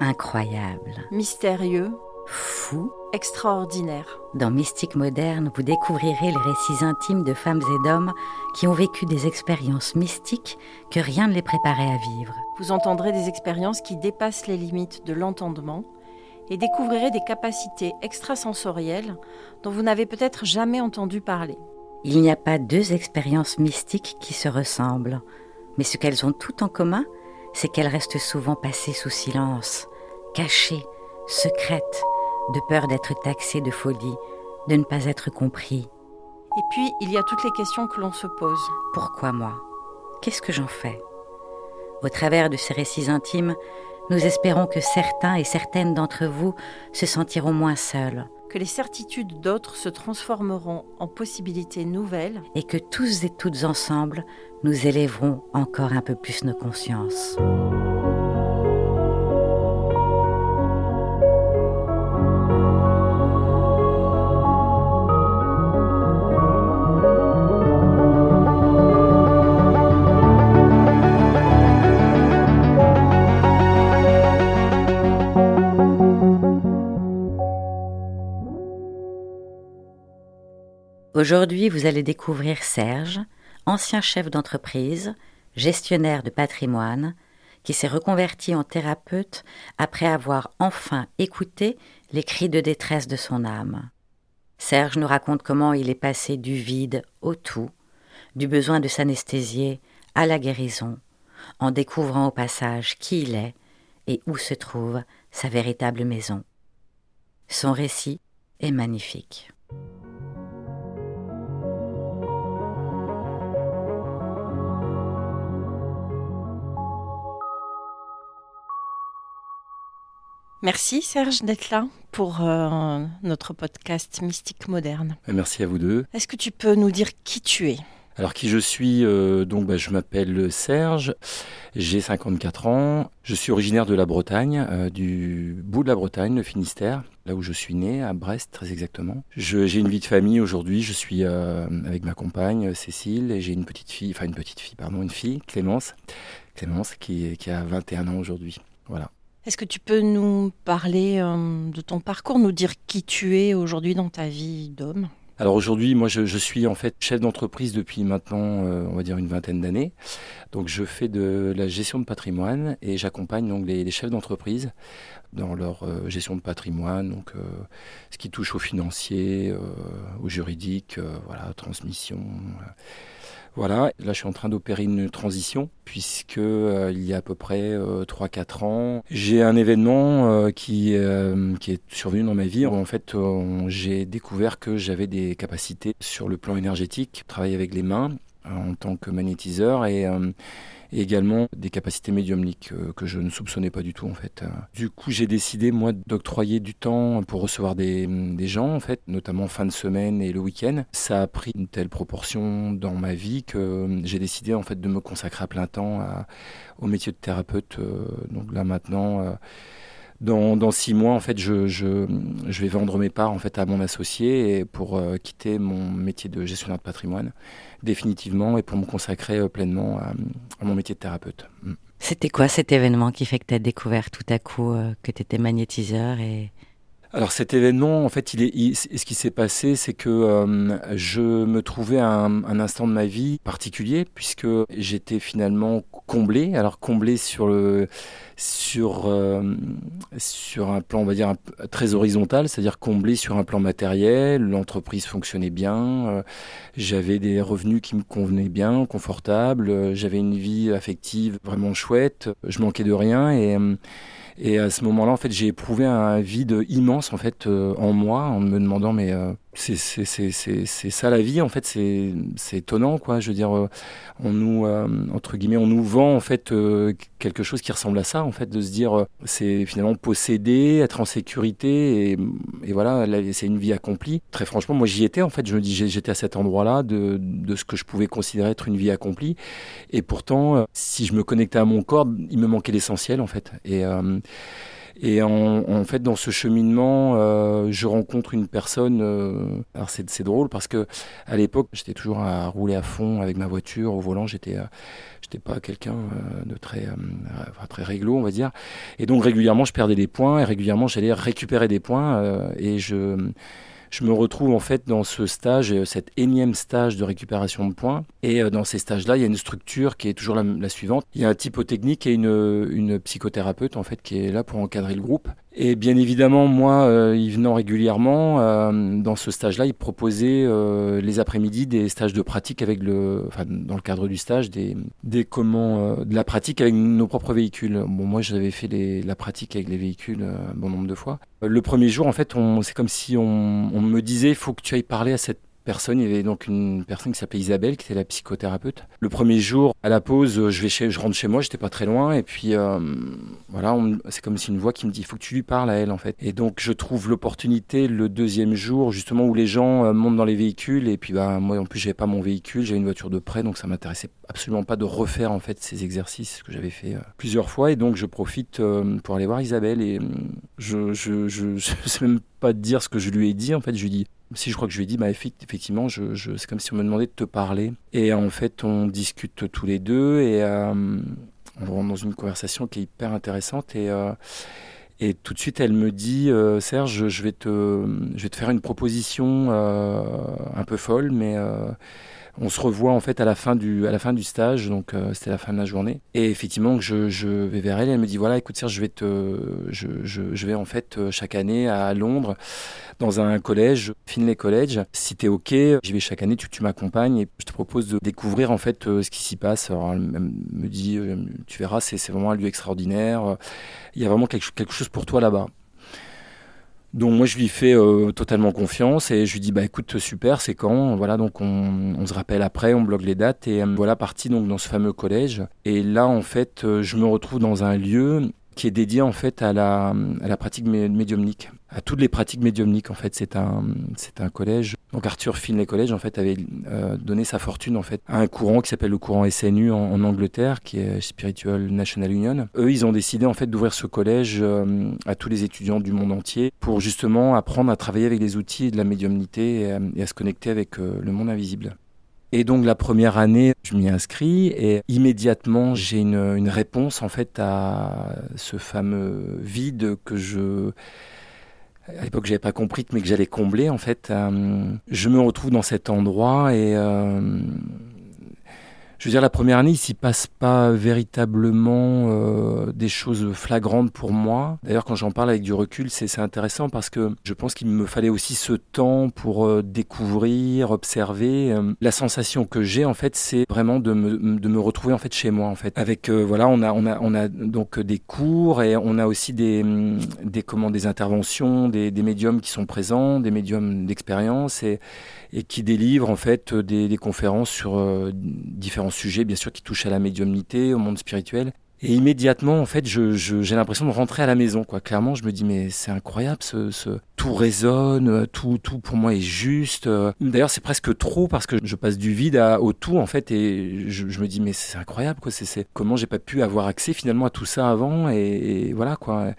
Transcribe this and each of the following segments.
incroyable, mystérieux, fou. extraordinaire. Dans Mystique moderne, vous découvrirez les récits intimes de femmes et d'hommes qui ont vécu des expériences mystiques que rien ne les préparait à vivre. Vous entendrez des expériences qui dépassent les limites de l'entendement et découvrirez des capacités extrasensorielles dont vous n'avez peut-être jamais entendu parler. Il n'y a pas deux expériences mystiques qui se ressemblent, mais ce qu'elles ont toutes en commun, c'est qu'elles restent souvent passées sous silence, cachées, secrètes, de peur d'être taxées de folie, de ne pas être compris. Et puis, il y a toutes les questions que l'on se pose. Pourquoi moi? Qu'est-ce que j'en fais? Au travers de ces récits intimes, nous espérons que certains et certaines d'entre vous se sentiront moins seuls Que les certitudes d'autres se transformeront en possibilités nouvelles et que tous et toutes ensemble, nous élèverons encore un peu plus nos consciences. Aujourd'hui, vous allez découvrir Serge, ancien chef d'entreprise, gestionnaire de patrimoine, qui s'est reconverti en thérapeute après avoir enfin écouté les cris de détresse de son âme. Serge nous raconte comment il est passé du vide au tout, du besoin de s'anesthésier à la guérison, en découvrant au passage qui il est et où se trouve sa véritable maison. Son récit est magnifique. Merci Serge d'être là pour euh, notre podcast Mystique Moderne. Merci à vous deux. Est-ce que tu peux nous dire qui tu es? Alors qui je suis euh, Donc bah, je m'appelle Serge, j'ai 54 ans, je suis originaire de la Bretagne, euh, du bout de la Bretagne, le Finistère, là où je suis né, à Brest très exactement. J'ai une vie de famille aujourd'hui, je suis avec ma compagne Cécile et j'ai une petite fille, enfin une petite fille, pardon, une fille, Clémence, Clémence qui, qui a 21 ans aujourd'hui. Voilà. Est-ce que tu peux nous parler euh, de ton parcours, nous dire qui tu es aujourd'hui dans ta vie d'homme? Alors aujourd'hui, moi, je, suis en fait chef d'entreprise depuis maintenant, euh, on va dire une vingtaine d'années. Donc, je fais de la gestion de patrimoine et j'accompagne donc les, chefs d'entreprise dans leur euh, gestion de patrimoine, donc ce qui touche au financier, au juridique, voilà, transmission là je suis en train d'opérer une transition puisque euh, il y a à peu près 3-4 euh, ans, j'ai un événement euh, qui, qui est survenu dans ma vie. En fait, j'ai découvert que j'avais des capacités sur le plan énergétique, travailler avec les mains en tant que magnétiseur et et également des capacités médiumniques euh, que je ne soupçonnais pas du tout en fait. Du coup, j'ai décidé moi d'octroyer du temps pour recevoir des, des, gens en fait, notamment fin de semaine et le week-end. Ça a pris une telle proportion dans ma vie que j'ai décidé en fait de me consacrer à plein temps au métier de thérapeute. Euh, donc là maintenant. Euh, dans, dans, six mois, en fait, je, je, je, vais vendre mes parts en fait à mon associé pour quitter mon métier de gestionnaire de patrimoine définitivement et pour me consacrer euh, pleinement à, mon métier de thérapeute. Mm. C'était quoi cet événement qui fait que tu as découvert tout à coup euh, que tu étais magnétiseur et alors cet événement, en fait, il est, ce qui s'est passé, c'est que euh, je me trouvais à un, instant de ma vie particulier, puisque j'étais finalement comblé. Alors comblé sur euh, un plan, on va dire très horizontal, c'est-à-dire comblé sur un plan matériel. L'entreprise fonctionnait bien, euh, j'avais des revenus qui me convenaient bien, confortables. J'avais une vie affective vraiment chouette. Je manquais de rien et et à ce moment-là, en fait, j'ai éprouvé un vide immense en fait euh, en moi, en me demandant mais euh, c'est ça la vie en fait c'est étonnant quoi. Je veux dire euh, on nous euh, entre guillemets on nous vend en fait euh, quelque chose qui ressemble à ça en fait de se dire c'est finalement posséder être en sécurité et, voilà c'est une vie accomplie. Très franchement moi j'y étais en fait. Je me dis j'étais à cet endroit là de, de, ce que je pouvais considérer être une vie accomplie. Et pourtant si je me connectais à mon corps il me manquait l'essentiel en fait. Et Et en, fait, dans ce cheminement, euh, je rencontre une personne. Euh, alors c'est drôle parce que à l'époque, j'étais toujours à rouler à fond avec ma voiture au volant. J'étais j'étais pas quelqu'un de très très réglo, on va dire. Et donc régulièrement, je perdais des points et régulièrement, j'allais récupérer des points et je je me retrouve en fait dans ce stage, euh, cet énième stage de récupération de points. Et euh, dans ces stages-là, il y a une structure qui est toujours la, suivante. Il y a un typotechnique et une, une psychothérapeute en fait qui est là pour encadrer le groupe. Et bien évidemment, moi, euh, y venant régulièrement, euh, dans ce stage-là, il proposait euh, les après-midi des stages de pratique avec le, enfin, dans le cadre du stage, des, des comment, de la pratique avec nos propres véhicules. Bon, moi, j'avais fait les, la pratique avec les véhicules un bon nombre de fois. Le premier jour, en fait, c'est comme si on, on me disait, il faut que tu ailles parler à cette personne. Il y avait donc une personne qui s'appelait Isabelle, qui était la psychothérapeute. Le premier jour, à la pause, je vais chez, je rentre chez moi, j'étais pas très loin, et puis euh, voilà, c'est comme si une voix qui me dit, il faut que tu lui parles à elle en fait. Et donc je trouve l'opportunité le deuxième jour, justement où les gens euh, montent dans les véhicules, et puis bah moi en plus j'avais pas mon véhicule, j'avais une voiture de prêt, donc ça m'intéressait absolument pas de refaire en fait ces exercices que j'avais fait euh, plusieurs fois, et donc je profite pour aller voir Isabelle, et je, je, je, je sais même pas dire ce que je lui ai dit en fait, je lui dis si je crois que je lui ai dit, bah, effectivement, je, c'est comme si on me demandait de te parler. Et en fait, on discute tous les deux et euh, on rentre dans une conversation qui est hyper intéressante. Et, euh, tout de suite, elle me dit, euh, Serge, je vais, te, je vais te faire une proposition un peu folle, mais on se revoit en fait à la fin du, à la fin du stage, donc euh, c'était la fin de la journée. Et effectivement, je, vais vers elle, et elle me dit voilà, écoute Serge, je vais te, je, je, je vais en fait euh, chaque année à Londres dans un collège, Finlay College. Si t'es ok, j'y vais chaque année, tu, tu m'accompagnes et je te propose de découvrir en fait euh, ce qui s'y passe. Alors elle me dit, tu verras, c'est vraiment un lieu extraordinaire. Il y a vraiment quelque, quelque chose pour toi là-bas. Donc moi je lui fais euh, totalement confiance et je lui dis bah écoute super c'est quand? Voilà donc on, se rappelle après on bloque les dates et euh, voilà parti donc dans ce fameux collège. Et là en fait euh, je me retrouve dans un lieu qui est dédié en fait à la, à la pratique médiumnique, à toutes les pratiques médiumniques en fait. C'est un, c'est un collège. Donc Arthur Finlay College en fait avait euh, donné sa fortune en fait à un courant qui s'appelle le courant SNU en, Angleterre, qui est Spiritual National Union. Eux, ils ont décidé en fait d'ouvrir ce collège euh, à tous les étudiants du monde entier pour justement apprendre à travailler avec les outils de la médiumnité et, à se connecter avec euh, le monde invisible. Et donc la première année, je m'y inscris et immédiatement j'ai une, une, réponse en fait à ce fameux vide que je à l'époque j'avais pas compris mais que j'allais combler en fait. Euh, je me retrouve dans cet endroit et euh, je veux dire, la première année, il s'y passe pas véritablement euh, des choses flagrantes pour moi. D'ailleurs, quand j'en parle avec du recul, c'est intéressant parce que je pense qu'il me fallait aussi ce temps pour euh, découvrir, observer. Euh, la sensation que j'ai, en fait, c'est vraiment de me, retrouver en fait chez moi, en fait. Avec voilà, on a on a on a donc des cours et on a aussi des des comment des interventions, des, médiums qui sont présents, des médiums d'expérience et qui délivre en fait des, conférences sur euh, différents sujets, bien sûr, qui touchent à la médiumnité, au monde spirituel. Et immédiatement, en fait, j'ai je, j'ai l'impression de rentrer à la maison. Quoi. Clairement, je me dis, mais c'est incroyable, ce, ce, tout résonne, tout, tout pour moi est juste. D'ailleurs, c'est presque trop parce que je passe du vide à, au tout, en fait, et je, je me dis, mais c'est incroyable, quoi. C'est, comment j'ai pas pu avoir accès finalement à tout ça avant, et, et voilà, quoi.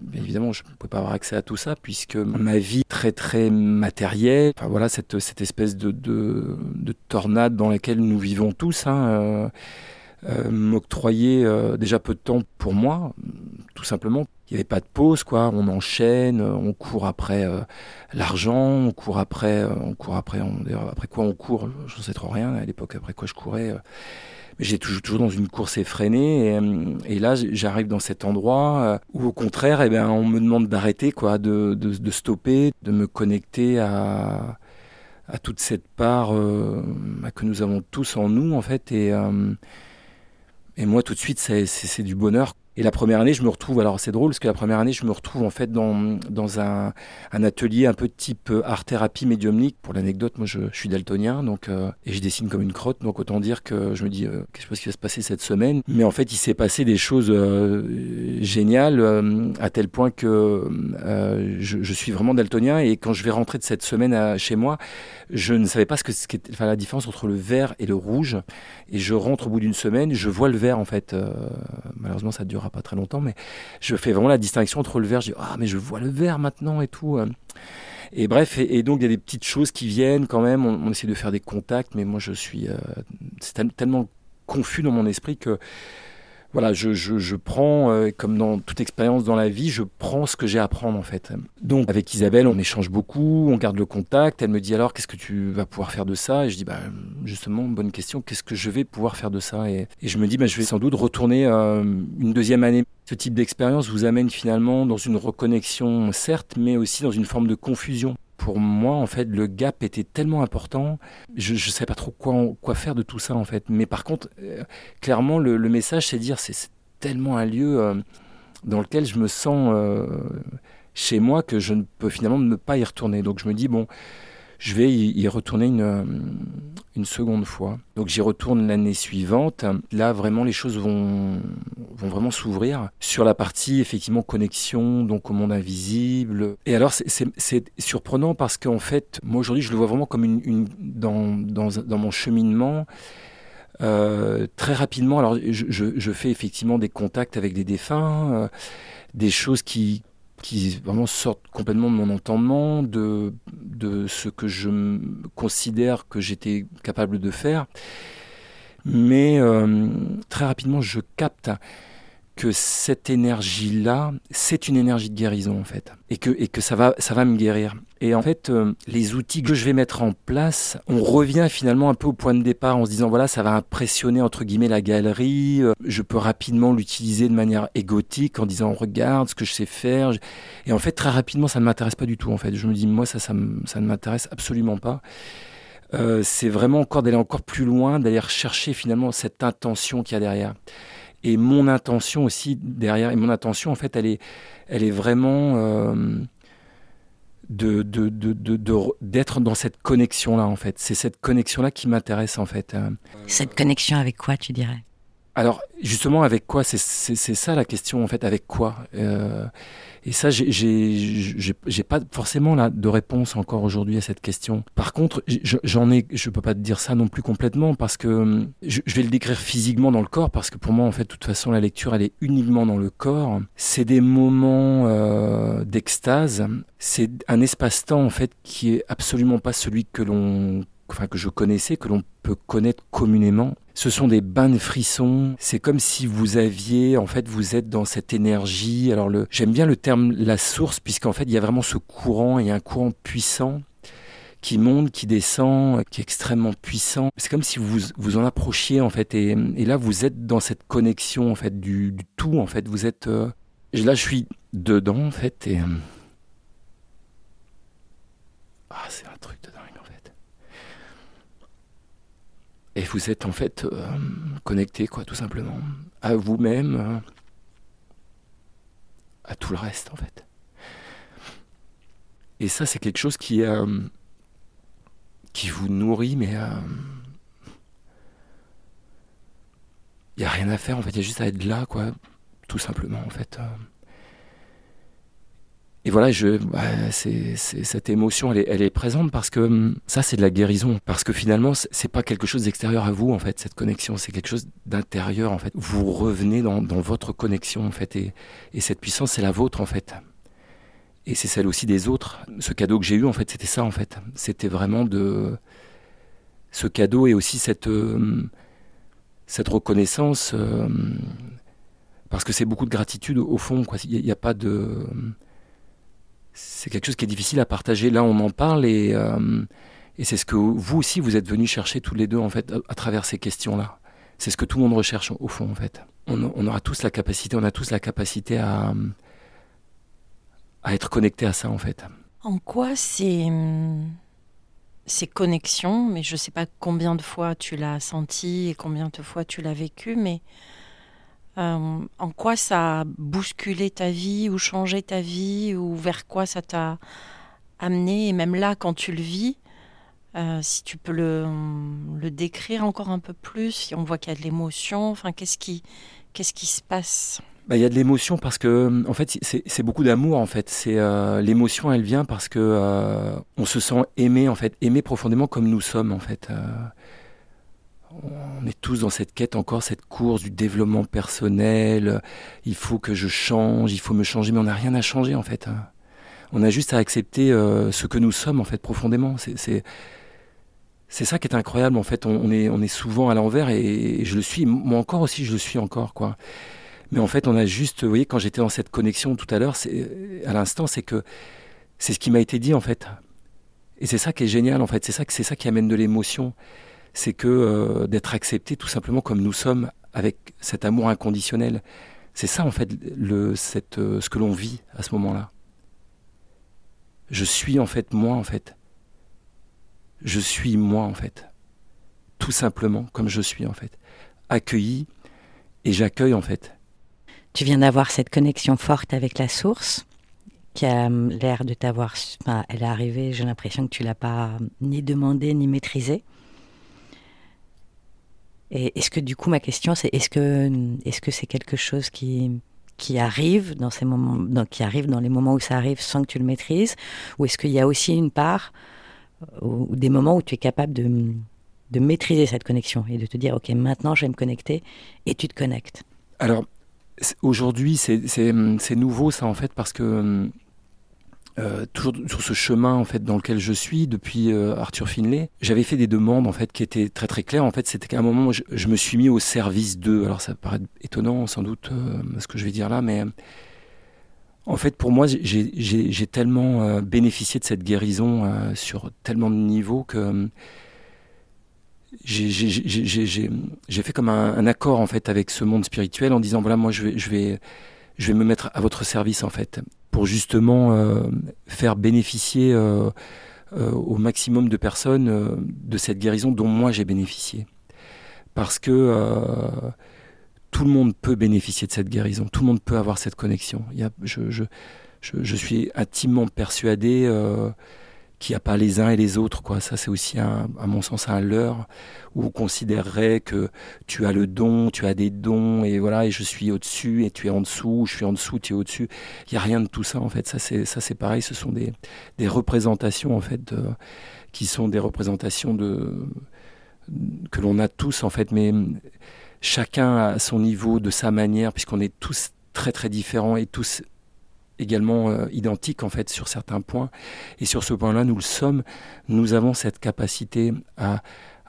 Bien évidemment, je ne pouvais pas avoir accès à tout ça puisque ma vie très très matérielle, enfin voilà, cette, cette espèce de, de, de tornade dans laquelle nous vivons tous, hein, euh, euh, m'octroyer euh, déjà peu de temps pour moi, tout simplement. Il n'y avait pas de pause, quoi. On enchaîne, on court après euh, l'argent, on court après, euh, on court après, on, après quoi on court, je ne sais trop rien à l'époque. Après quoi je courais, euh. mais j'étais toujours, toujours dans une course effrénée. Et, et là, j'arrive dans cet endroit où, au contraire, eh ben, on me demande d'arrêter, quoi, de, de, de, stopper, de me connecter à à toute cette part bah, que nous avons tous en nous, en fait, et et moi, tout de suite, c'est du bonheur. Et la première année, je me retrouve, alors c'est drôle parce que la première année, je me retrouve en fait dans, dans un, un atelier un peu type euh, art-thérapie médiumnique. Pour l'anecdote, moi je, suis daltonien donc, euh, et je dessine comme une crotte, donc autant dire que je me dis euh, qu'est-ce qui va se passer cette semaine? Mais en fait, il s'est passé des choses géniales à tel point que je, suis vraiment daltonien et quand je vais rentrer de cette semaine chez moi, je ne savais pas ce que ce qu'était enfin, la différence entre le vert et le rouge. Et je rentre au bout d'une semaine, je vois le vert en fait. malheureusement, ça dure pas très longtemps, mais je fais vraiment la distinction entre le verre. Je dis ah mais je vois le verre maintenant et tout. Et bref, et, donc il y a des petites choses qui viennent quand même. On, essaie de faire des contacts, mais moi je suis c'est tellement confus dans mon esprit que voilà, je, je, je prends, euh, comme dans toute expérience dans la vie, je prends ce que j'ai à prendre en fait. Donc avec Isabelle, on échange beaucoup, on garde le contact. Elle me dit alors, qu'est-ce que tu vas pouvoir faire de ça? Et je dis, bah, justement, bonne question, qu'est-ce que je vais pouvoir faire de ça? Et, et, je me dis, bah, je vais sans doute retourner euh, une deuxième année. Ce type d'expérience vous amène finalement dans une reconnexion, certes, mais aussi dans une forme de confusion pour moi, en fait, le gap était tellement important. Je ne sais pas trop quoi, faire de tout ça, en fait. Mais par contre, euh, clairement, le, message, c'est dire, c'est tellement un lieu euh, dans lequel je me sens euh, chez moi que je ne peux finalement ne pas y retourner. Donc je me dis, bon, je vais y, retourner une, une seconde fois. Donc j'y retourne l'année suivante. Là, vraiment, les choses vont, vont vraiment s'ouvrir sur la partie, effectivement, connexion, donc au monde invisible. Et alors, c'est surprenant parce qu'en fait, moi aujourd'hui, je le vois vraiment comme une, dans, dans, dans, mon cheminement. Euh, très rapidement, alors je, je, je, fais effectivement des contacts avec des défunts, euh, des choses qui, qui vraiment sortent complètement de mon entendement, de, ce que je considère que j'étais capable de faire. Mais euh, très rapidement, je capte que cette énergie-là, c'est une énergie de guérison en fait, et que, et que ça, va, ça va me guérir. Et en fait, euh, les outils que je vais mettre en place, on revient finalement un peu au point de départ en se disant voilà, ça va impressionner entre guillemets la galerie, euh, je peux rapidement l'utiliser de manière égotique en disant regarde ce que je sais faire. Et en fait, très rapidement, ça ne m'intéresse pas du tout en fait. Je me dis moi, ça, ça, ça ne m'intéresse absolument pas. Euh, c'est vraiment encore d'aller encore plus loin, d'aller rechercher finalement cette intention qu'il y a derrière. Et mon intention aussi derrière, et mon intention en fait, elle est, elle est vraiment euh, de, de, de, d'être dans cette connexion-là en fait. C'est cette connexion-là qui m'intéresse en fait. Cette connexion avec quoi tu dirais? Alors justement avec quoi C'est, ça la question en fait. Avec quoi euh, et ça, j'ai pas forcément là de réponse encore aujourd'hui à cette question. Par contre, j'en ai, je peux pas te dire ça non plus complètement parce que hum, je, vais le décrire physiquement dans le corps parce que pour moi, en fait, de toute façon, la lecture, elle est uniquement dans le corps. C'est des moments euh, d'extase. C'est un espace-temps en fait qui est absolument pas celui que l'on que je connaissais, que l'on peut connaître communément. Ce sont des bains de frissons. C'est comme si vous aviez, en fait, vous êtes dans cette énergie. Alors, j'aime bien le terme la source, puisqu'en fait, il y a vraiment ce courant, il y a un courant puissant qui monte, qui descend, qui est extrêmement puissant. C'est comme si vous vous en approchiez, en fait, et, là, vous êtes dans cette connexion, en fait, du, tout, en fait. Vous êtes, euh, là, je suis dedans, en fait, et, ah, c'est un truc de Et vous êtes en fait euh, connecté, quoi, tout simplement, à vous-même, euh, à tout le reste, en fait. Et ça, c'est quelque chose qui, euh, qui vous nourrit, mais il n'y a rien à faire, en fait, il y a juste à être là, quoi, tout simplement, en fait et voilà, je, bah, cette émotion, elle est, présente parce que hum, ça, c'est de la guérison. Parce que finalement, c'est pas quelque chose d'extérieur à vous, en fait, cette connexion. C'est quelque chose d'intérieur, en fait. Vous revenez dans, votre connexion, en fait. Et, et cette puissance, c'est la vôtre, en fait. Et c'est celle aussi des autres. Ce cadeau que j'ai eu, en fait, c'était ça, en fait. C'était vraiment de. Ce cadeau et aussi cette, hum, cette reconnaissance. Hum, parce que c'est beaucoup de gratitude, au fond, quoi. Il n'y a, pas de c'est quelque chose qui est difficile à partager. Là, on en parle et, euh, et c'est ce que vous aussi, vous êtes venus chercher tous les deux, en fait, à, travers ces questions-là. C'est ce que tout le monde recherche, au fond, en fait. On, on, aura tous la capacité, on a tous la capacité à, à être connecté à ça, en fait. En quoi ces, ces connexions, mais je ne sais pas combien de fois tu l'as senti et combien de fois tu l'as vécu, mais euh, en quoi ça a bousculé ta vie ou changé ta vie ou vers quoi ça t'a amené? Et même là quand tu le vis euh, si tu peux le, décrire encore un peu plus si on voit qu'il y a de l'émotion enfin qu'est-ce qui qu'est-ce qui se passe? Bah, il y a de l'émotion parce que en fait c'est beaucoup d'amour en fait. C'est euh, l'émotion elle vient parce que on se sent aimé en fait aimé profondément comme nous sommes en fait on est tous dans cette quête encore, cette course du développement personnel. Il faut que je change, il faut me changer, mais on n'a rien à changer en fait. Hein. On a juste à accepter euh, ce que nous sommes en fait profondément. C'est ça qui est incroyable en fait. On, est souvent à l'envers et, je le suis. Moi encore aussi, je le suis encore quoi. Mais en fait, on a juste, vous voyez, quand j'étais dans cette connexion tout à l'heure, à l'instant, c'est que c'est ce qui m'a été dit en fait. Et c'est ça qui est génial en fait. C'est ça qui amène de l'émotion c'est que euh, d'être accepté tout simplement comme nous sommes, avec cet amour inconditionnel. C'est ça en fait euh, ce que l'on vit à ce moment-là. Je suis en fait moi en fait. Je suis moi en fait. Tout simplement comme je suis en fait. Accueilli et j'accueille en fait. Tu viens d'avoir cette connexion forte avec la source qui a hum, l'air de t'avoir... elle est arrivée, j'ai l'impression que tu l'as pas ni demandé ni maîtrisée. Et est-ce que du coup ma question c'est est-ce que est-ce que c'est quelque chose qui qui arrive dans ces moments, qui arrive dans les moments où ça arrive sans que tu le maîtrises, ou est-ce qu'il y a aussi une part euh, ou des moments où tu es capable de, de maîtriser cette connexion et de te dire ok maintenant je vais me connecter et tu te connectes? Alors aujourd'hui c'est nouveau ça en fait parce que hum, euh, toujours sur ce chemin en fait dans lequel je suis depuis euh, Arthur Finlay, j'avais fait des demandes en fait qui étaient très très claires. En fait, c'était qu'à un moment où je, me suis mis au service d'eux. Alors ça paraît étonnant sans doute euh, ce que je vais dire là, mais en fait pour moi j'ai tellement bénéficié de cette guérison sur tellement de niveaux que j'ai fait comme un, accord en fait avec ce monde spirituel en disant voilà moi je je vais je vais me mettre à votre service en fait pour justement euh, faire bénéficier euh, euh, au maximum de personnes de cette guérison dont moi j'ai bénéficié. Parce que tout le monde peut bénéficier de cette guérison, tout le monde peut avoir cette connexion. Je, suis intimement persuadé qu'il n'y a pas les uns et les autres. Quoi. Ça, c'est aussi, à mon sens, un leurre où on considérerait que tu as le don, tu as des dons, et voilà, et je suis au-dessus, et tu es en dessous, je suis en dessous, tu es au-dessus. Il n'y a rien de tout ça, en fait. Ça, c'est, pareil. Ce sont des, des représentations, en fait, qui sont des représentations de, que l'on a tous, en fait, mais chacun à son niveau, de sa manière, puisqu'on est tous très, très différents et tous également euh, identiques en fait sur certains points. Et sur ce point-là, nous le sommes. Nous avons cette capacité à,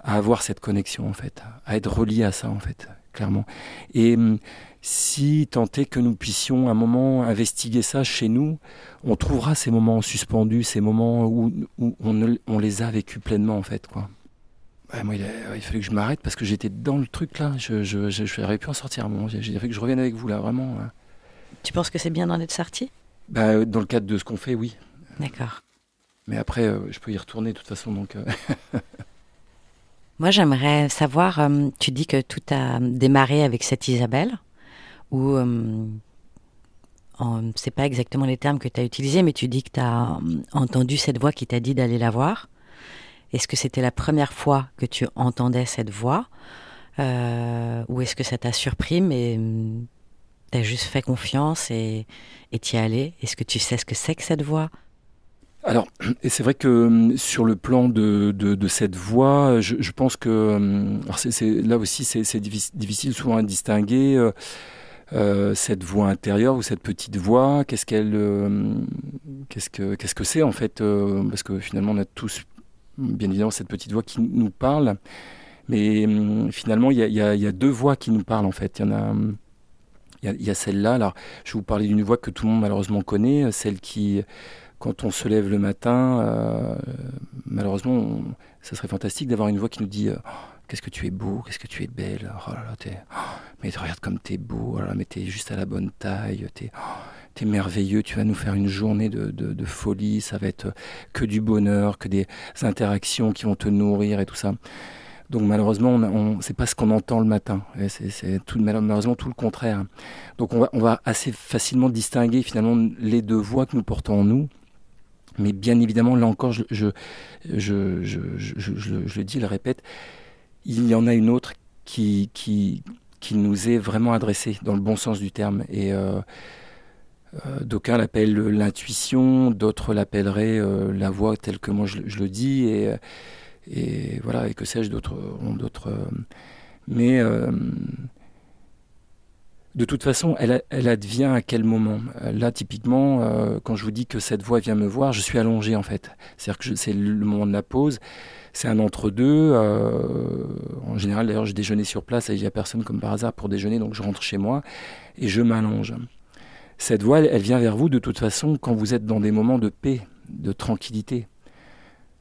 avoir cette connexion en fait, à être reliés à ça en fait, clairement. Et hum, si tant est que nous puissions un moment investiguer ça chez nous, on trouvera ces moments suspendus, ces moments où, on, les a vécus pleinement en fait quoi. il, fallait que je m'arrête parce que j'étais dans le truc là. Je, je, je, pu en sortir moment. J'ai fallu que je revienne avec vous là, vraiment. Hein. Tu penses que c'est bien d'en être sorti? Bah, Dans le cadre de ce qu'on fait, oui. D'accord. Mais après, euh, je peux y retourner de toute façon. Donc, euh. Moi, j'aimerais savoir, euh, tu dis que tout a démarré avec cette Isabelle, ou c'est pas exactement les termes que tu as utilisés, mais tu dis que tu as entendu cette voix qui t'a dit d'aller la voir. Est-ce que c'était la première fois que tu entendais cette voix? Ou est-ce que ça t'a surpris, mais tu as juste fait confiance et t'y allé Est-ce que tu sais ce que c'est que cette voix? Alors, c'est vrai que hum, sur le plan de, cette voix, je, pense que hum, c'est, là aussi c'est, difficile souvent à distinguer euh, euh, cette voix intérieure ou cette petite voix. Qu'est-ce qu'elle, euh, qu'est-ce que c'est en fait euh, Parce que finalement on a tous bien évidemment cette petite voix qui nous parle, mais hum, finalement il y a, deux voix qui nous parlent en fait. Il y en a il y a, celle-là. Alors, je vous parler d'une voix que tout le monde malheureusement connaît, celle qui, quand on se lève le matin, euh, malheureusement, ça serait fantastique d'avoir une voix qui nous dit oh, Qu'est-ce que tu es beau, qu'est-ce que tu es belle, oh là là, t'es, oh, mais regarde comme t'es beau, oh là, mais t'es juste à la bonne taille, t'es, t'es merveilleux, tu vas nous faire une journée de, de, folie, ça va être que du bonheur, que des interactions qui vont te nourrir et tout ça. Donc malheureusement, on, on c'est pas ce qu'on entend le matin. C'est tout, malheureusement tout le contraire. Donc on va, assez facilement distinguer finalement les deux voix que nous portons en nous. Mais bien évidemment, là encore, je, je, je, je, le dis, je le répète, il y en a une autre qui, nous est vraiment adressée dans le bon sens du terme. Et euh, euh, d'aucuns l'appellent l'intuition, d'autres l'appelleraient euh, la voix telle que moi je, le dis. Et voilà, et que sais-je, d'autres ont d'autres. mais de toute façon, elle, elle, advient à quel moment? Là, typiquement, quand je vous dis que cette voix vient me voir, je suis allongé en fait. C'est-à-dire que c'est le moment de la pause c'est un entre-deux. Euh, en général, d'ailleurs, je déjeunais sur place et il n'y a personne comme par hasard pour déjeuner, donc je rentre chez moi et je m'allonge. Cette voix, elle, vient vers vous de toute façon quand vous êtes dans des moments de paix, de tranquillité.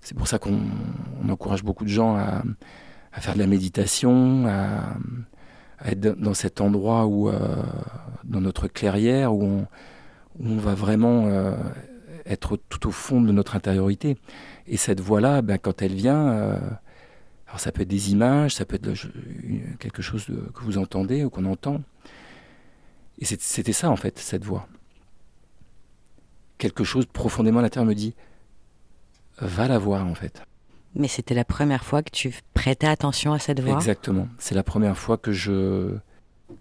C'est pour ça qu'on encourage beaucoup de gens à, faire de la méditation, à, être dans cet endroit où, euh, dans notre clairière, où on, va vraiment euh, être tout au fond de notre intériorité. Et cette voix-là, ben, quand elle vient, euh, alors ça peut être des images, ça peut être quelque chose que vous entendez ou qu'on entend. Et c'était ça en fait, cette voix. Quelque chose profondément à l'intérieur me dit, va la voir en fait. Mais c'était la première fois que tu prêtais attention à cette voix? Exactement. C'est la première fois que je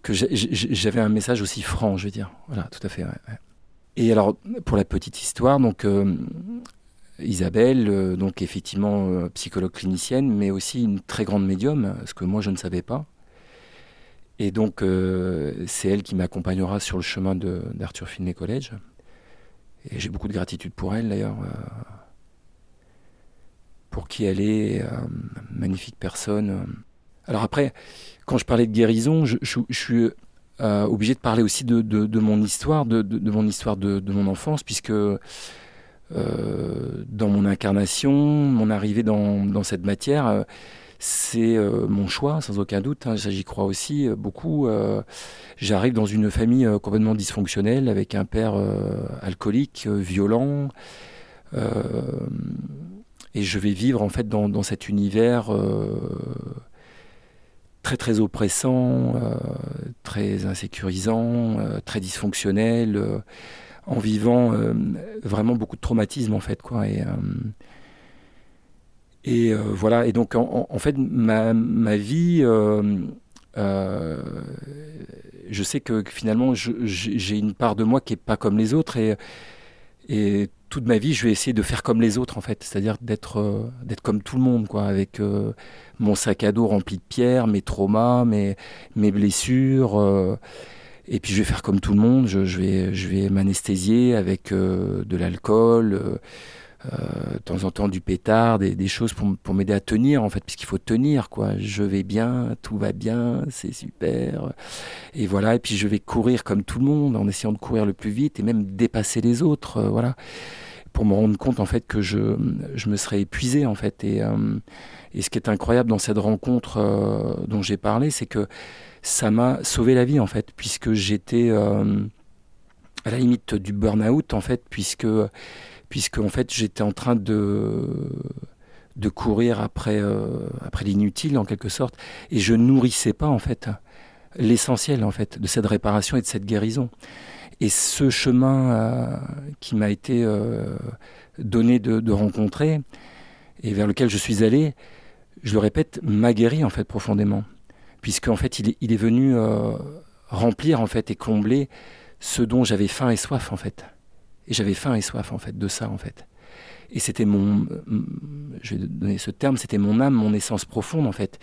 que j'avais un message aussi franc, je veux dire. Voilà, tout à fait. Et alors, pour la petite histoire, donc euh, Isabelle, euh, donc effectivement euh, psychologue clinicienne, mais aussi une très grande médium, ce que moi je ne savais pas. Et donc c'est elle qui m'accompagnera sur le chemin d'Arthur Finlay College. Et j'ai beaucoup de gratitude pour elle d'ailleurs, pour qui elle est, magnifique personne. Alors après, quand je parlais de guérison, je, suis obligé de parler aussi de, mon histoire, de, mon histoire de, mon enfance, puisque euh, dans mon incarnation, mon arrivée dans, cette matière, euh, c'est euh, mon choix, sans aucun doute. Hein, j'y crois aussi beaucoup. J'arrive dans une famille complètement dysfonctionnelle, avec un père alcoolique, violent. Et je vais vivre en fait dans, dans cet univers très très oppressant, très insécurisant, très dysfonctionnel en vivant euh, vraiment beaucoup de traumatisme en fait quoi. Et euh, euh, voilà. Et donc en, fait ma, ma vie je sais que, finalement j'ai une part de moi qui est pas comme les autres et et toute ma vie je vais essayer de faire comme les autres en fait. C'est-à-dire d'être d'être comme tout le monde quoi avec mon sac à dos rempli de pierres mes traumas mes mes blessures et puis je vais faire comme tout le monde, je, vais, je vais m'anesthésier avec euh, de l'alcool, euh, euh, de temps en temps du pétard, des, choses pour, m'aider à tenir en fait, puisqu'il faut tenir quoi. Je vais bien, tout va bien, c'est super. Et voilà, et puis je vais courir comme tout le monde en essayant de courir le plus vite et même dépasser les autres, voilà, pour me rendre compte en fait que je, je me serais épuisé en fait. Et, et ce qui est incroyable dans cette rencontre dont j'ai parlé, c'est que ça m'a sauvé la vie en fait, puisque j'étais euh, à la limite du burn-out en fait, puisque, puisque en fait j'étais en train de de courir après euh, après l'inutile en quelque sorte, et je nourrissais pas en fait l'essentiel en fait de cette réparation et de cette guérison. Et ce chemin euh, qui m'a été donné de, de, rencontrer et vers lequel je suis allé, je le répète, m'a guéri en fait profondément puisqu'en fait il est, il est venu euh, remplir en fait et combler ce dont j'avais faim et soif en fait. Et j'avais faim et soif en fait de ça en fait. Et c'était mon, je vais ce terme, c'était mon âme, mon essence profonde en fait,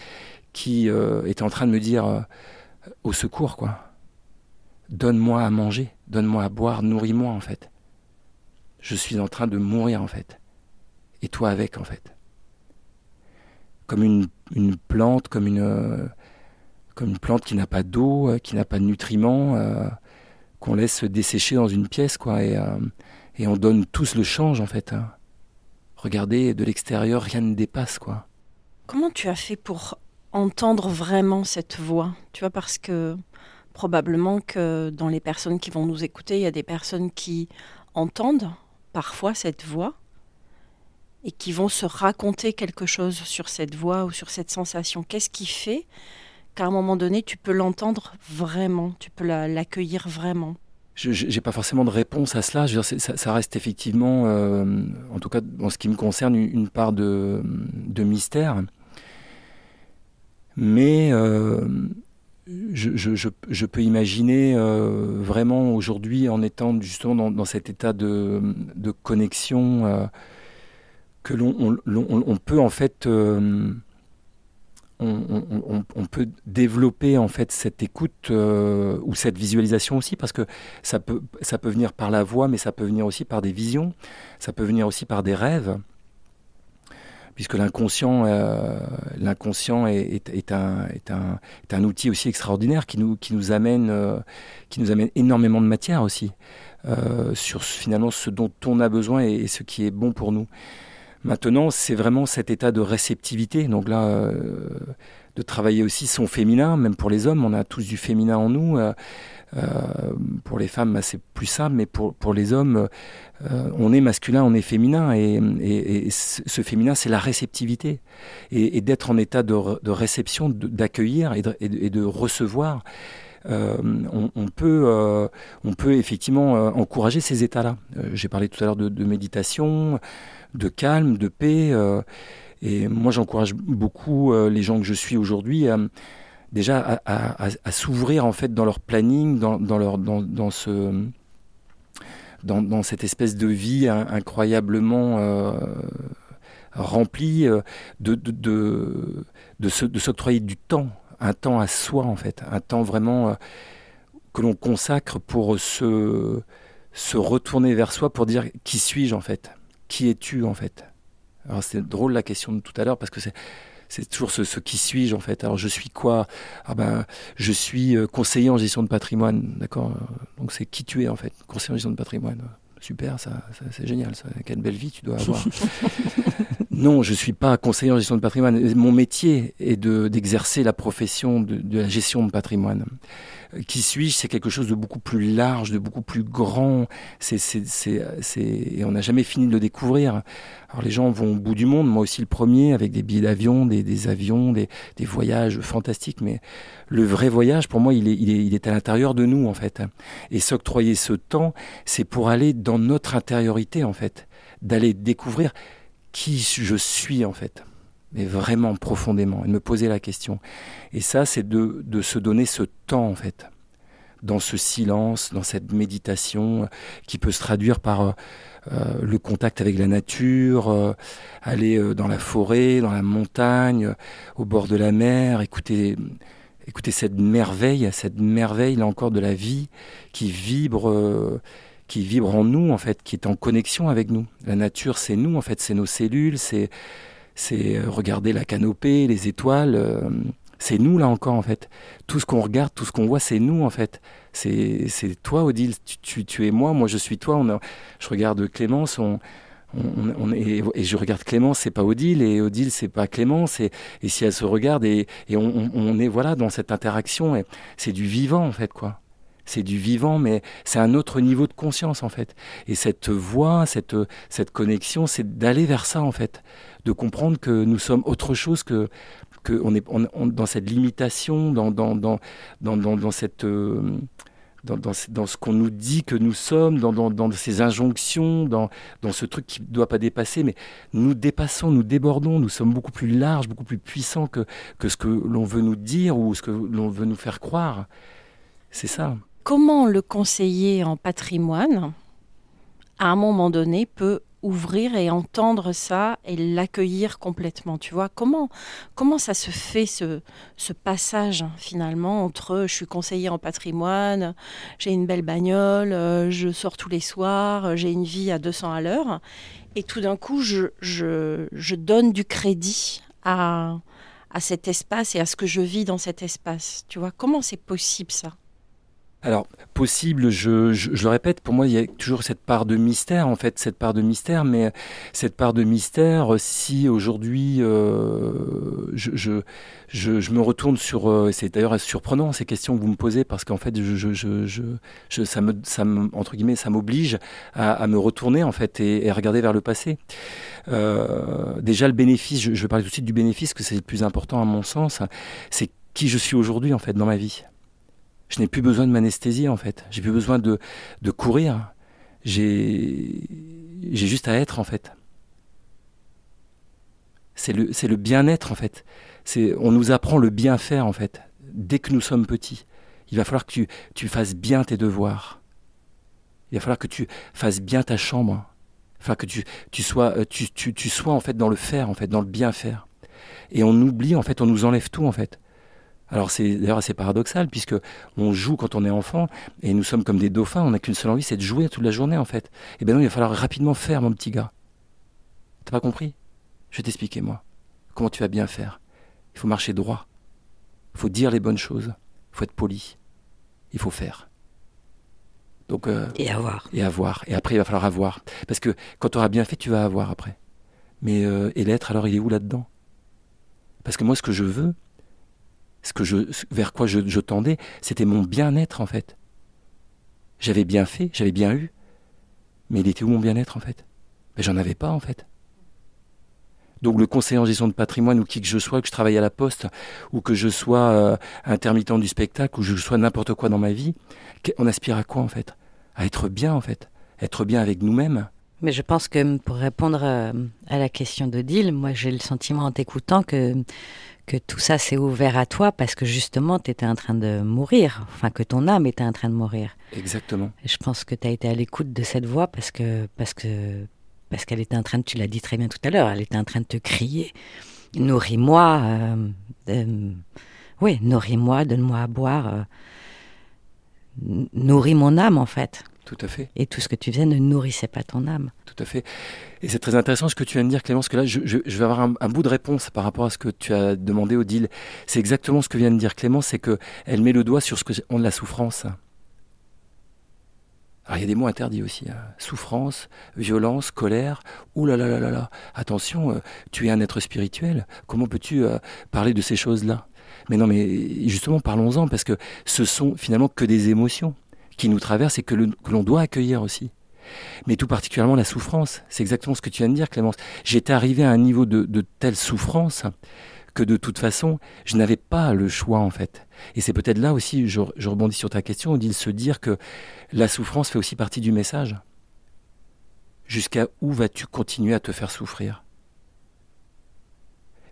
qui euh, était en train de me dire euh, au secours quoi. Donne-moi à manger, donne-moi à boire, nourris-moi en fait. Je suis en train de mourir en fait. Et toi avec en fait. Comme une, plante, comme une, comme une plante qui n'a pas d'eau, euh, qui n'a pas de nutriments, euh, qu'on laisse dessécher dans une pièce, quoi. Et, euh, et on donne tous le change, en fait. Hein. Regardez, de l'extérieur, rien ne dépasse, quoi. Comment tu as fait pour entendre vraiment cette voix? Tu vois, parce que probablement que dans les personnes qui vont nous écouter, il y a des personnes qui entendent parfois cette voix et qui vont se raconter quelque chose sur cette voix ou sur cette sensation. Qu'est-ce qui fait qu'à un moment donné, tu peux l'entendre vraiment, tu peux l'accueillir vraiment je n'ai pas forcément de réponse à cela. Ça, reste effectivement, euh, en tout cas en ce qui me concerne, une part de, mystère. Mais euh, je, peux imaginer euh, vraiment aujourd'hui, en étant justement dans, cet état de, connexion, que l'on on, peut en fait on, peut développer en fait cette écoute euh, ou cette visualisation aussi parce que ça peut, ça peut venir par la voix mais ça peut venir aussi par des visions, ça peut venir aussi par des rêves puisque l'inconscient euh, l'inconscient est, est, un, est, un, est, un, outil aussi extraordinaire qui nous, qui nous, amène, euh, qui nous amène énormément de matière aussi sur finalement ce dont on a besoin et ce qui est bon pour nous. Maintenant, c'est vraiment cet état de réceptivité. Donc là, euh, de travailler aussi son féminin, même pour les hommes, on a tous du féminin en nous. Euh, euh, pour les femmes, bah, c'est plus simple, mais pour, pour les hommes, on est masculin, on est féminin, et, ce féminin, c'est la réceptivité, et, d'être en état de, réception, d'accueillir et, et de, recevoir. on, peut, on peut effectivement encourager ces états-là. J'ai parlé tout à l'heure de, de méditation de calme, de paix. Euh, et moi, j'encourage beaucoup euh, les gens que je suis aujourd'hui déjà à, s'ouvrir en fait dans leur planning, dans, leur dans, dans, cette espèce de vie incroyablement euh, remplie, de, s'octroyer du temps, un temps à soi en fait, un temps vraiment que l'on consacre pour se retourner vers soi, pour dire qui suis-je en fait qui es-tu en fait? Alors c'est drôle la question de tout à l'heure parce que c'est c'est toujours ce, qui suis-je en fait? Alors je suis quoi? Ah ben je suis euh, conseiller en gestion de patrimoine, d'accord? Donc c'est qui tu es en fait, conseiller en gestion de patrimoine. Super, ça, c'est génial, quelle belle vie tu dois avoir. non, je suis pas conseiller en gestion de patrimoine. Mon métier est de d'exercer la profession de, la gestion de patrimoine qui suis-je? C'est quelque chose de beaucoup plus large, de beaucoup plus grand. C'est, et on n'a jamais fini de le découvrir. Alors les gens vont au bout du monde, moi aussi le premier, avec des billets d'avion, des, des avions, des, des, voyages fantastiques. Mais le vrai voyage, pour moi, il est, il est, il est à l'intérieur de nous, en fait. Et s'octroyer ce temps, c'est pour aller dans notre intériorité, en fait. D'aller découvrir qui je suis, en fait. Mais vraiment profondément, et me poser la question. Et ça, c'est de, de, se donner ce temps, en fait, dans ce silence, dans cette méditation, euh, qui peut se traduire par euh, euh, le contact avec la nature, aller dans la forêt, dans la montagne, au bord de la mer, écouter, écouter cette merveille, cette merveille, là encore, de la vie, qui vibre qui vibre en nous en fait, qui est en connexion avec nous. La nature, c'est nous en fait, c'est nos cellules, c'est c'est euh, regarder la canopée, les étoiles. Euh, c'est nous là encore en fait. Tout ce qu'on regarde, tout ce qu'on voit, c'est nous en fait. C'est toi Odile, tu, tu, es moi, moi je suis toi. On je regarde Clémence, on, on, et je regarde Clémence, c'est pas Odile, et Odile, c'est pas Clémence, et, et si elle se regarde, et, et on, on, est voilà dans cette interaction, c'est du vivant en fait quoi. C'est du vivant, mais c'est un autre niveau de conscience en fait. Et cette voix, cette, cette connexion, c'est d'aller vers ça en fait de comprendre que nous sommes autre chose que, que on est dans cette limitation, dans, dans, dans, dans, dans cette... Euh, dans, dans, dans, ce qu'on nous dit que nous sommes, dans, dans, ces injonctions, dans, ce truc qui ne doit pas dépasser, mais nous dépassons, nous débordons, nous sommes beaucoup plus larges, beaucoup plus puissants que, que ce que l'on veut nous dire ou ce que l'on veut nous faire croire. C'est ça. Comment le conseiller en patrimoine, à un moment donné, peut ouvrir et entendre ça et l'accueillir complètement tu vois? Comment comment ça se fait ce, passage finalement entre je suis conseiller en patrimoine j'ai une belle bagnole euh, je sors tous les soirs j'ai une vie à 200 à l'heure et tout d'un coup je, je, je, donne du crédit à, à cet espace et à ce que je vis dans cet espace tu vois? Comment c'est possible ça? Alors, possible, je, le répète, pour moi, il y a toujours cette part de mystère, en fait, cette part de mystère, mais cette part de mystère, si aujourd'hui euh, je, me retourne sur, euh, c'est d'ailleurs surprenant ces questions que vous me posez, parce qu'en fait, ça me, ça m'oblige à, me retourner, en fait, et, et regarder vers le passé. Euh, déjà, le bénéfice, je, je vais parler tout de suite du bénéfice, que c'est le plus important à mon sens, c'est qui je suis aujourd'hui, en fait, dans ma vie. Je n'ai plus besoin de m'anesthésier en fait. J'ai plus besoin de, de courir. J'ai juste à être en fait. C'est le, le bien-être en fait. On nous apprend le bien faire en fait. Dès que nous sommes petits, il va falloir que tu, tu fasses bien tes devoirs. Il va falloir que tu fasses bien ta chambre. Enfin, que tu, tu sois, euh, tu, tu, tu sois en fait dans le faire, en fait, dans le bien faire. Et on oublie, en fait, on nous enlève tout, en fait. Alors c'est d'ailleurs assez paradoxal puisque on joue quand on est enfant et nous sommes comme des dauphins, on n'a qu'une seule envie, c'est de jouer toute la journée en fait. Et ben non, il va falloir rapidement faire mon petit gars. T'as pas compris? Je vais t'expliquer moi. Comment tu vas bien faire? Il faut marcher droit. Il faut dire les bonnes choses. Il faut être poli. Il faut faire. Donc, euh, et avoir. Et avoir. Et après, il va falloir avoir. Parce que quand tu auras bien fait, tu vas avoir après. Mais euh, et l'être, alors il est où là-dedans? Parce que moi, ce que je veux, que vers quoi je, tendais, c'était mon bien-être en fait. J'avais bien fait, j'avais bien eu, mais il était où mon bien-être en fait? Mais j'en avais pas en fait. Donc le conseiller en gestion de patrimoine ou qui que je sois, que je travaille à la poste ou que je sois euh, intermittent du spectacle ou que je sois n'importe quoi dans ma vie, on aspire à quoi en fait? À être bien en fait, être bien avec nous-mêmes. Mais je pense que pour répondre euh, à la question d'Odile, moi j'ai le sentiment en t'écoutant que que tout ça s'est ouvert à toi parce que justement tu étais en train de mourir, enfin que ton âme était en train de mourir. Exactement. Et je pense que tu as été à l'écoute de cette voix parce que parce que parce qu'elle était en train de, tu l'as dit très bien tout à l'heure, elle était en train de te crier, nourris-moi, euh, euh, oui, nourris-moi, donne-moi à boire, euh, nourris mon âme en fait. Tout à fait. Et tout ce que tu faisais ne nourrissait pas ton âme. Tout à fait. Et c'est très intéressant ce que tu viens de dire, Clémence, que là, je, je, vais avoir un, bout de réponse par rapport à ce que tu as demandé, Odile. C'est exactement ce que vient de dire Clémence, c'est qu'elle met le doigt sur ce que on de la souffrance. Alors il y a des mots interdits aussi. Hein. Souffrance, violence, colère. Ouh là là là là là. Attention, euh, tu es un être spirituel. Comment peux-tu euh, parler de ces choses-là? Mais non, mais justement, parlons-en, parce que ce sont finalement que des émotions qui nous traverse et que l'on doit accueillir aussi. Mais tout particulièrement la souffrance. C'est exactement ce que tu viens de dire, Clémence. J'étais arrivé à un niveau de, telle souffrance que de toute façon, je n'avais pas le choix en fait. Et c'est peut-être là aussi, je, rebondis sur ta question, dit se dire que la souffrance fait aussi partie du message. Jusqu'à où vas-tu continuer à te faire souffrir?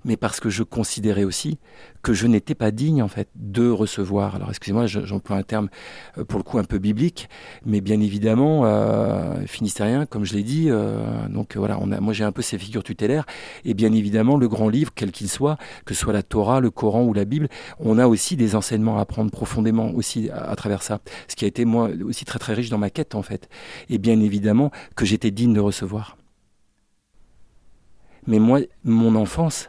Mais parce que je considérais aussi que je n'étais pas digne en fait de recevoir. Alors excusez-moi, j'emploie un terme euh, pour le coup un peu biblique, mais bien évidemment euh, finistérien, comme je l'ai dit. Euh, donc voilà, on a, moi j'ai un peu ces figures tutélaires, et bien évidemment le grand livre, quel qu'il soit, que ce soit la Torah, le Coran ou la Bible, on a aussi des enseignements à apprendre profondément aussi à, à travers ça. Ce qui a été moi aussi très très riche dans ma quête en fait, et bien évidemment que j'étais digne de recevoir. Mais moi, mon enfance,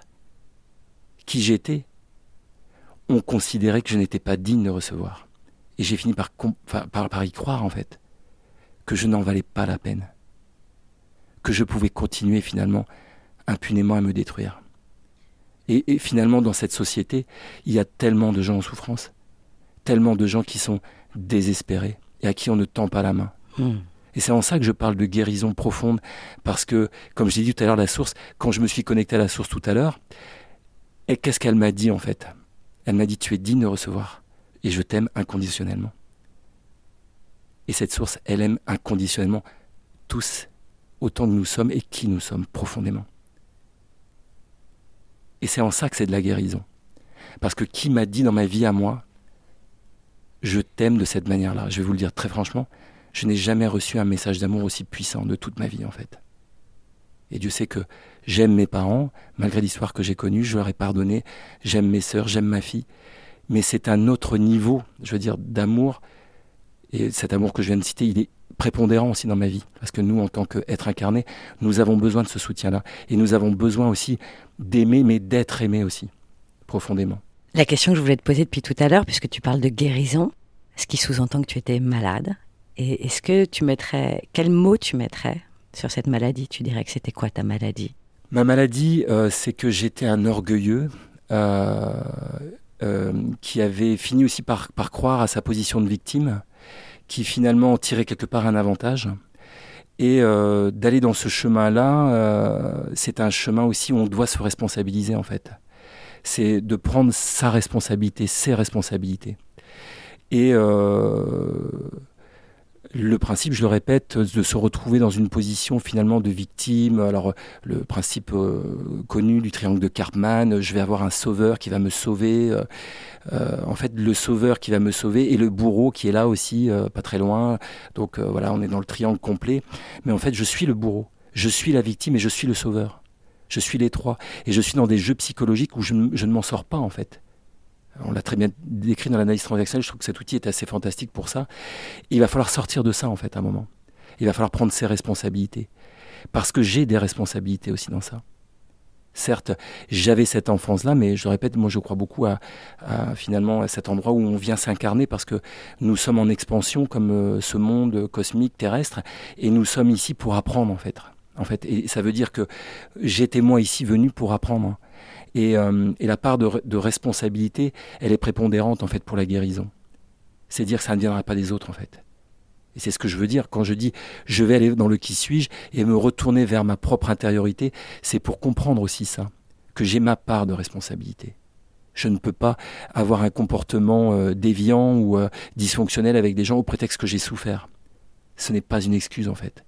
qui j'étais, on considérait que je n'étais pas digne de recevoir. Et j'ai fini par, par, y croire, en fait, que je n'en valais pas la peine, que je pouvais continuer finalement impunément à me détruire. Et, finalement, dans cette société, il y a tellement de gens en souffrance, tellement de gens qui sont désespérés et à qui on ne tend pas la main. Hmm. Et c'est en ça que je parle de guérison profonde, parce que, comme j'ai dit tout à l'heure, la source, quand je me suis connecté à la source tout à l'heure, et qu'est-ce qu'elle m'a dit en fait? Elle m'a dit tu es digne de recevoir et je t'aime inconditionnellement. Et cette source, elle aime inconditionnellement tous autant que nous sommes et qui nous sommes profondément. Et c'est en ça que c'est de la guérison. Parce que qui m'a dit dans ma vie à moi, je t'aime de cette manière-là Je vais vous le dire très franchement, je n'ai jamais reçu un message d'amour aussi puissant de toute ma vie en fait. Et Dieu sait que j'aime mes parents, malgré l'histoire que j'ai connue, je leur ai pardonné, j'aime mes sœurs, j'aime ma fille. Mais c'est un autre niveau, je veux dire, d'amour. Et cet amour que je viens de citer, il est prépondérant aussi dans ma vie. Parce que nous, en tant qu'êtres incarnés, nous avons besoin de ce soutien-là. Et nous avons besoin aussi d'aimer, mais d'être aimés aussi, profondément. La question que je voulais te poser depuis tout à l'heure, puisque tu parles de guérison, ce qui sous-entend que tu étais malade, et est-ce que tu mettrais, quel mot tu mettrais sur cette maladie? Tu dirais que c'était quoi ta maladie? Ma maladie, euh, c'est que j'étais un orgueilleux euh, euh, qui avait fini aussi par, par, croire à sa position de victime, qui finalement tirait quelque part un avantage. Et d'aller dans ce chemin-là, c'est un chemin aussi où on doit se responsabiliser en fait. C'est de prendre sa responsabilité, ses responsabilités. Et le principe, je le répète, de se retrouver dans une position finalement de victime. Alors, le principe euh, connu du triangle de Karpman, je vais avoir un sauveur qui va me sauver. Euh, euh, en fait, le sauveur qui va me sauver et le bourreau qui est là aussi, pas très loin. Donc voilà, on est dans le triangle complet. Mais en fait, je suis le bourreau. Je suis la victime et je suis le sauveur. Je suis les trois. Et je suis dans des jeux psychologiques où je, ne m'en sors pas, en fait. On l'a très bien décrit dans l'analyse transactionnelle. Je trouve que cet outil est assez fantastique pour ça. il va falloir sortir de ça, en fait, à un moment. Il va falloir prendre ses responsabilités. Parce que j'ai des responsabilités aussi dans ça. Certes, j'avais cette enfance-là, mais je répète, moi je crois beaucoup à, finalement à cet endroit où on vient s'incarner parce que nous sommes en expansion comme euh, ce monde cosmique terrestre et nous sommes ici pour apprendre en fait. En fait, et ça veut dire que j'étais moi ici venu pour apprendre. Et, euh, la part de, de, responsabilité, elle est prépondérante en fait pour la guérison. C'est dire que ça ne viendra pas des autres en fait. Et c'est ce que je veux dire quand je dis je vais aller dans le qui suis-je et me retourner vers ma propre intériorité, c'est pour comprendre aussi ça, que j'ai ma part de responsabilité. Je ne peux pas avoir un comportement euh, déviant ou euh, dysfonctionnel avec des gens au prétexte que j'ai souffert. Ce n'est pas une excuse en fait.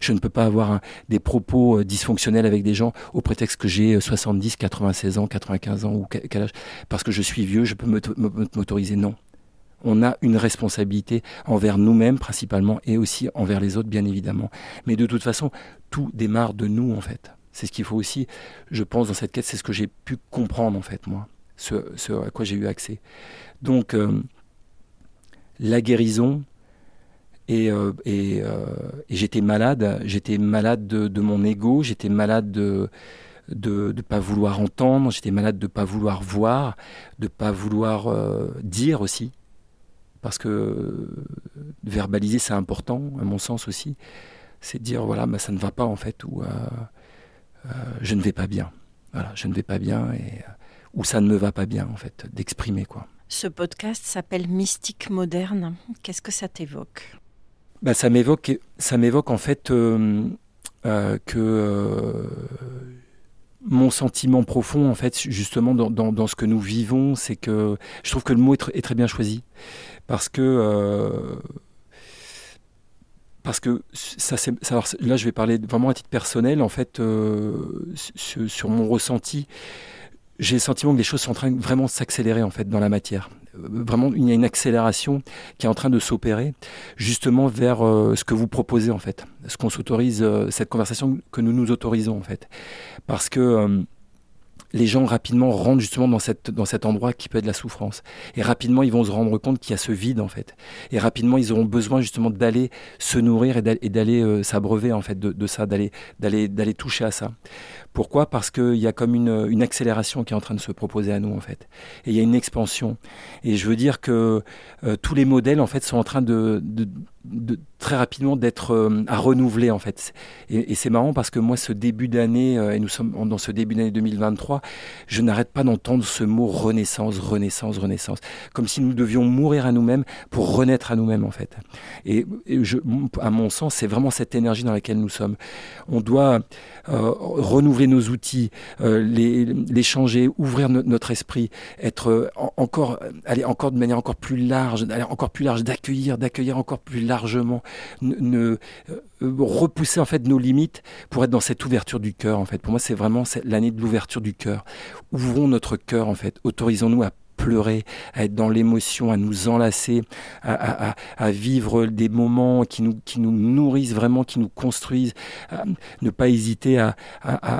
Je ne peux pas avoir des propos euh, dysfonctionnels avec des gens au prétexte que j'ai 70, 96 ans, 95 ans ou quel âge. Parce que je suis vieux, je peux m'autoriser. Non on a une responsabilité envers nous-mêmes principalement et aussi envers les autres bien évidemment. Mais de toute façon, tout démarre de nous en fait. C'est ce qu'il faut aussi, je pense, dans cette quête, c'est ce que j'ai pu comprendre en fait moi, ce, à quoi j'ai eu accès. Donc euh, la guérison, et, euh, euh, et, j'étais malade, j'étais malade de, mon ego, j'étais malade de de ne pas vouloir entendre, j'étais malade de ne pas vouloir voir, de ne pas vouloir dire aussi parce que verbaliser c'est important, à mon sens aussi, c'est dire voilà, bah, ça ne va pas en fait, ou euh, euh, je ne vais pas bien. Voilà, je ne vais pas bien, et, euh, ou ça ne me va pas bien en fait, d'exprimer quoi. Ce podcast s'appelle Mystique moderne. Qu'est-ce que ça t'évoque? Bah, ça m'évoque, ça m'évoque en fait que mon sentiment profond, en fait, justement, dans, dans, ce que nous vivons, c'est que je trouve que le mot est, très bien choisi. Parce que. Euh, parce que ça, c'est, là, je vais parler vraiment à titre personnel, en fait, euh, sur, mon ressenti. J'ai le sentiment que les choses sont en train de vraiment s'accélérer, en fait, dans la matière. Vraiment il y a une accélération qui est en train de s'opérer justement vers euh, ce que vous proposez en fait, ce qu'on s'autorise, euh, cette conversation que nous nous autorisons en fait, parce que euh, les gens rapidement rentrent justement dans, cette, dans cet endroit qui peut être la souffrance. Et rapidement, ils vont se rendre compte qu'il y a ce vide, en fait. Et rapidement, ils auront besoin justement d'aller se nourrir et d'aller s'abreuver, en fait, de, ça, d'aller d'aller toucher à ça. Pourquoi? Parce qu'il y a comme une, une, accélération qui est en train de se proposer à nous, en fait. Et il y a une expansion. Et je veux dire que euh, tous les modèles, en fait, sont en train de, de, très rapidement d'être euh, à renouveler, en fait. Et, c'est marrant parce que moi, ce début d'année, euh, et nous sommes dans ce début d'année 2023, je n'arrête pas d'entendre ce mot renaissance, renaissance, renaissance. Comme si nous devions mourir à nous-mêmes pour renaître à nous-mêmes, en fait. Et, je, à mon sens, c'est vraiment cette énergie dans laquelle nous sommes. On doit renouveler nos outils, euh, les, les, changer, ouvrir notre esprit, être euh, encore, aller encore de manière encore plus large, aller encore plus large, d'accueillir, d'accueillir encore plus largement, ne, euh, repousser en fait nos limites pour être dans cette ouverture du cœur. En fait, pour moi, c'est vraiment l'année de l'ouverture du cœur. Ouvrons notre cœur en fait, autorisons-nous à pleurer, à être dans l'émotion, à nous enlacer, à, vivre des moments qui nous, qui nous nourrissent vraiment, qui nous construisent, ne pas hésiter à,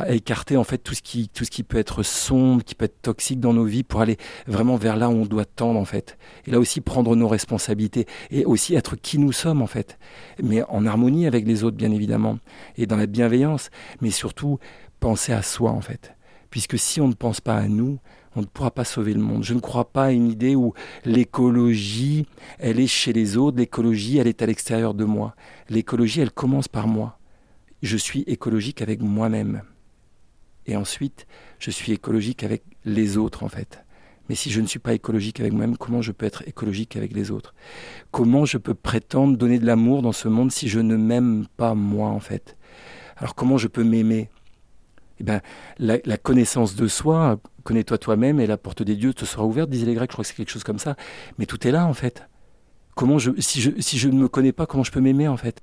écarter en fait tout ce, qui, tout ce qui peut être sombre, qui peut être toxique dans nos vies pour aller vraiment vers là où on doit tendre en fait. Et là aussi prendre nos responsabilités et aussi être qui nous sommes en fait, mais en harmonie avec les autres bien évidemment et dans la bienveillance, mais surtout penser à soi en fait. Puisque si on ne pense pas à nous, on ne pourra pas sauver le monde. Je ne crois pas à une idée où l'écologie, elle est chez les autres, l'écologie, elle est à l'extérieur de moi. L'écologie, elle commence par moi. Je suis écologique avec moi-même. Et ensuite, je suis écologique avec les autres, en fait. Mais si je ne suis pas écologique avec moi-même, comment je peux être écologique avec les autres? Comment je peux prétendre donner de l'amour dans ce monde si je ne m'aime pas moi, en fait? Alors comment je peux m'aimer? Eh ben, la, connaissance de soi, connais-toi toi-même et la porte des dieux te sera ouverte, disaient les Grecs, je crois que c'est quelque chose comme ça. Mais tout est là en fait. Comment je, si, je, si je ne me connais pas, comment je peux m'aimer en fait?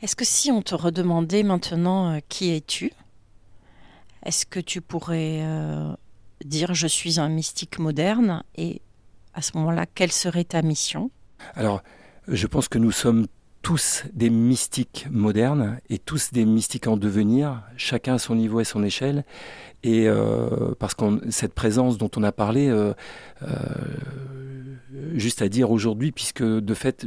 Est-ce que si on te redemandait maintenant euh, qui es-tu, est-ce que tu pourrais euh, dire je suis un mystique moderne et à ce moment-là, quelle serait ta mission? Alors, je pense que nous sommes tous des mystiques modernes et tous des mystiques en devenir, chacun à son niveau et son échelle. Et euh, parce que cette présence dont on a parlé, euh, euh, juste à dire aujourd'hui, puisque de fait,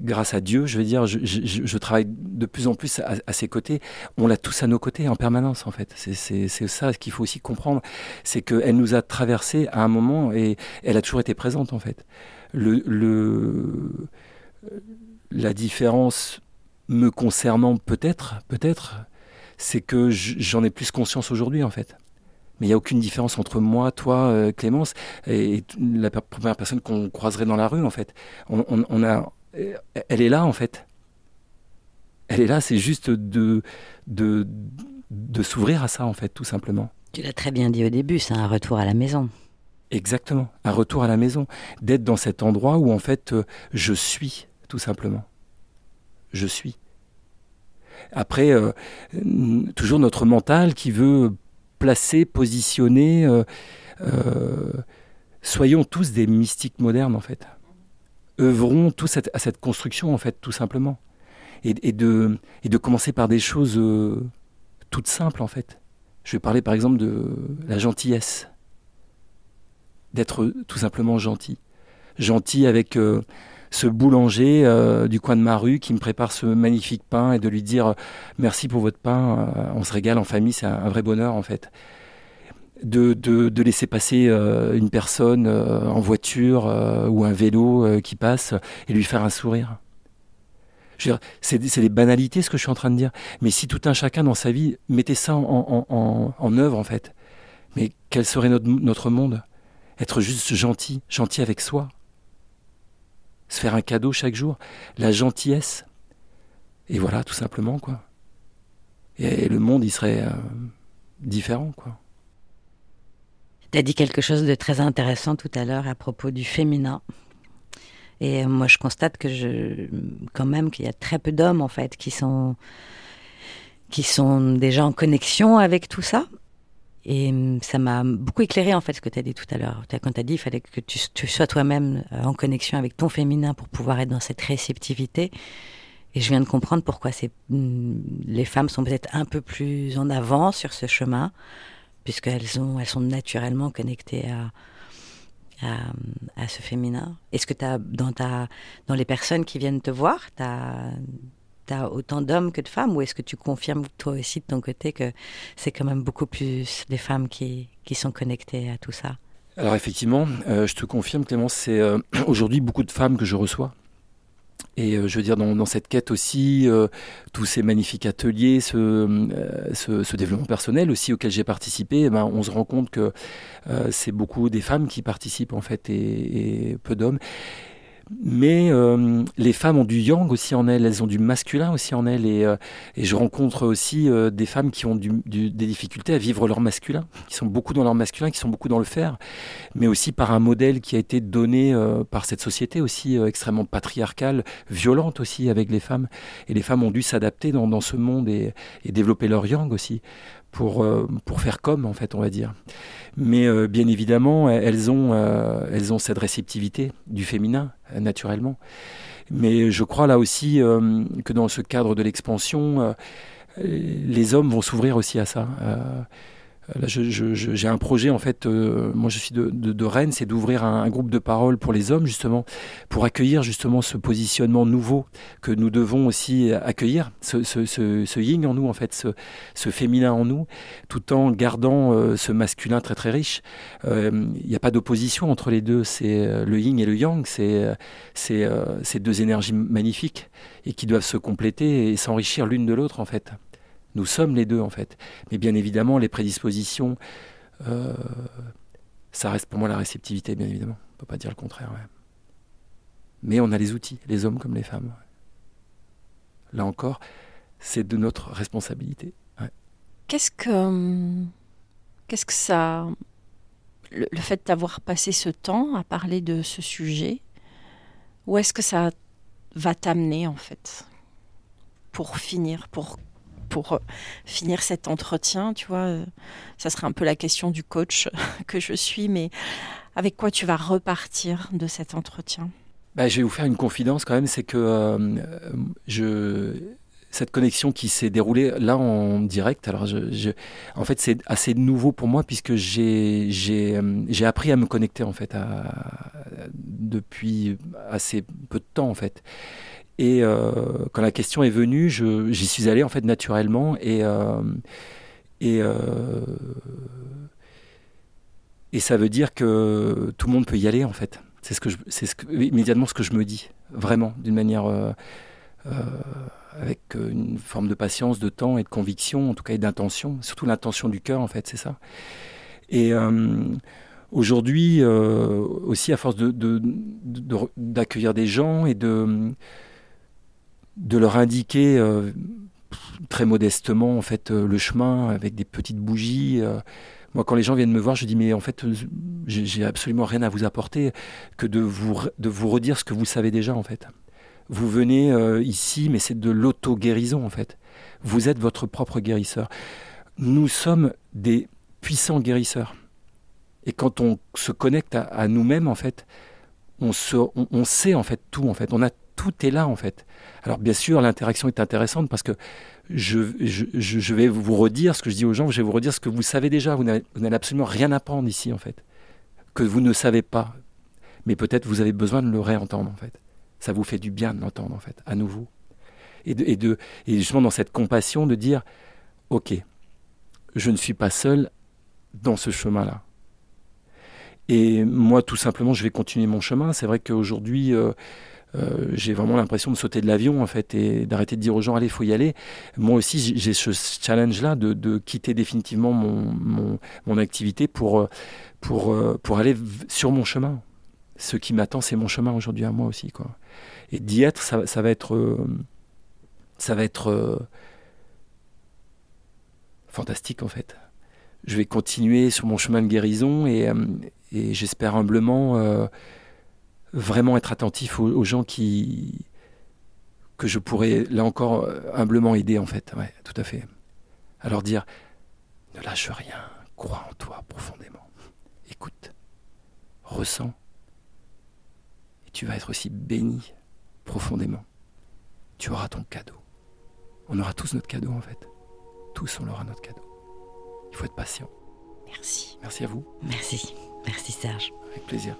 grâce à Dieu, je veux dire, je, travaille de plus en plus à, ses côtés. On l'a tous à nos côtés en permanence, en fait. C'est ça qu'il faut aussi comprendre, c'est qu'elle nous a traversé à un moment et elle a toujours été présente, en fait. Le la différence me concernant peut-être, peut-être, c'est que j'en ai plus conscience aujourd'hui en fait. Mais il n'y a aucune différence entre moi, toi, euh, Clémence, et, la première personne qu'on croiserait dans la rue en fait. On, a, elle est là en fait. Elle est là, c'est juste de, de, de s'ouvrir à ça en fait, tout simplement. Tu l'as très bien dit au début, c'est un retour à la maison. Exactement, un retour à la maison, d'être dans cet endroit où en fait euh, je suis tout simplement. Je suis. Après, euh, toujours notre mental qui veut placer, positionner. Euh, euh, soyons tous des mystiques modernes, en fait. Œuvrons tous à cette construction, en fait, tout simplement. Et, de, et de commencer par des choses toutes simples, en fait. Je vais parler, par exemple, de la gentillesse. D'être tout simplement gentil. Gentil avec ce boulanger euh, du coin de ma rue qui me prépare ce magnifique pain et de lui dire merci pour votre pain, euh, on se régale en famille, c'est un, vrai bonheur en fait. De, de, laisser passer euh, une personne en voiture ou un vélo qui passe et lui faire un sourire. C'est des banalités ce que je suis en train de dire. Mais si tout un chacun dans sa vie mettait ça en, en, en, œuvre en fait, mais quel serait notre, notre monde? Être juste gentil, gentil avec soi, se faire un cadeau chaque jour, la gentillesse. Et voilà, tout simplement, quoi. Et, le monde, il serait euh, différent, quoi. Tu as dit quelque chose de très intéressant tout à l'heure à propos du féminin. Et euh, moi, je constate que je, quand même, qu'il y a très peu d'hommes, en fait, qui sont, qui sont déjà en connexion avec tout ça. Et hum, ça m'a beaucoup éclairé en fait ce que tu as dit tout à l'heure. Quand tu as dit qu'il fallait que tu, sois toi-même euh, en connexion avec ton féminin pour pouvoir être dans cette réceptivité. Et je viens de comprendre pourquoi hum, les femmes sont peut-être un peu plus en avant sur ce chemin, puisqu'elles ont, elles sont naturellement connectées à, ce féminin. Est-ce que as dans, dans les personnes qui viennent te voir, tu as autant d'hommes que de femmes ou est-ce que tu confirmes toi aussi de ton côté que c'est quand même beaucoup plus les femmes qui, sont connectées à tout ça? Alors effectivement, euh, je te confirme Clémence, c'est euh, aujourd'hui beaucoup de femmes que je reçois. Et euh, je veux dire, dans, cette quête aussi, tous ces magnifiques ateliers, ce, développement personnel aussi auquel j'ai participé, eh ben, on se rend compte que c'est beaucoup des femmes qui participent en fait et peu d'hommes. Mais euh, les femmes ont du yang aussi en elles, elles ont du masculin aussi en elles. Et, euh, je rencontre aussi euh, des femmes qui ont des difficultés à vivre leur masculin, qui sont beaucoup dans leur masculin, qui sont beaucoup dans le faire, mais aussi par un modèle qui a été donné par cette société aussi extrêmement patriarcale, violente aussi avec les femmes. Et les femmes ont dû s'adapter dans, ce monde et, et développer leur yang aussi pour, pour faire comme, en fait, on va dire. Mais euh, bien évidemment, elles ont, euh, elles ont cette réceptivité du féminin, naturellement. Mais je crois là aussi euh, que dans ce cadre de l'expansion, les hommes vont s'ouvrir aussi à ça. Là, j'ai un projet en fait. Euh, moi, je suis de, Rennes, c'est d'ouvrir un, groupe de parole pour les hommes justement, pour accueillir justement ce positionnement nouveau que nous devons aussi accueillir, ce, yin en nous en fait, ce, féminin en nous, tout en gardant euh, ce masculin très très riche. Euh, il n'y a pas d'opposition entre les deux. C'est le yin et le yang. C'est c'est ces deux énergies magnifiques et qui doivent se compléter et s'enrichir l'une de l'autre en fait. Nous sommes les deux en fait. Mais bien évidemment, les prédispositions, euh, ça reste pour moi la réceptivité, bien évidemment. On ne peut pas dire le contraire. Mais on a les outils, les hommes comme les femmes. Là encore, c'est de notre responsabilité. Qu'est-ce que, qu'est-ce que ça, le, le fait d'avoir passé ce temps à parler de ce sujet, où est-ce que ça va t'amener en fait? Pour finir, pour pour euh, finir cet entretien, tu vois, euh, ça serait un peu la question du coach que je suis, mais avec quoi tu vas repartir de cet entretien? Bah, Je vais vous faire une confidence quand même, c'est que euh, cette connexion qui s'est déroulée là en direct, alors en fait c'est assez nouveau pour moi puisque j'ai, appris à me connecter en fait depuis assez peu de temps en fait. Et euh, quand la question est venue, j'y suis allé en fait naturellement et euh, et et ça veut dire que tout le monde peut y aller en fait. C'est ce que c'est immédiatement ce que je me dis, vraiment, d'une manière euh, euh, avec une forme de patience, de temps et de conviction, en tout cas et d'intention, surtout l'intention du cœur en fait, c'est ça. Et euh, aujourd'hui aussi à force d'accueillir des gens et de de leur indiquer très modestement en fait le chemin avec des petites bougies moi, quand les gens viennent me voir, je dis mais en fait, euh, j'ai absolument rien à vous apporter que de vous, de vous redire ce que vous savez déjà en fait. Vous venez euh, ici, mais c'est de l'auto-guérison en fait. Vous êtes votre propre guérisseur. Nous sommes des puissants guérisseurs. Et quand on se connecte à, nous-mêmes, en fait, on, se, on, sait en fait tout. En fait, on a tout est là en fait. Alors bien sûr, l'interaction est intéressante parce que je, vais vous redire ce que je dis aux gens, je vais vous redire ce que vous savez déjà. Vous n'avez absolument rien à apprendre ici, en fait, que vous ne savez pas. Mais peut-être vous avez besoin de le réentendre, en fait. Ça vous fait du bien de l'entendre, en fait, à nouveau. Et, de, et, de, et justement dans cette compassion de dire, ok, je ne suis pas seul dans ce chemin-là. Et moi, tout simplement, je vais continuer mon chemin. C'est vrai qu'aujourd'hui, euh, euh, j'ai vraiment l'impression de sauter de l'avion en fait et d'arrêter de dire aux gens allez faut y aller. Moi aussi j'ai ce challenge là de, quitter définitivement mon, mon, mon, activité pour euh, pour euh, pour aller sur mon chemin. Ce qui m'attend c'est mon chemin aujourd'hui à moi aussi quoi. Et d'y être ça, ça, va être ça va être fantastique en fait. Je vais continuer sur mon chemin de guérison et, et j'espère humblement vraiment être attentif aux, gens qui que je pourrais là encore humblement aider en fait, ouais, tout à fait. Alors dire ne lâche rien, crois en toi profondément. Écoute, ressens et tu vas être aussi béni profondément. Tu auras ton cadeau. On aura tous notre cadeau en fait. Tous on aura notre cadeau. Il faut être patient. Merci. Merci à vous. Merci. Merci Serge. Avec plaisir.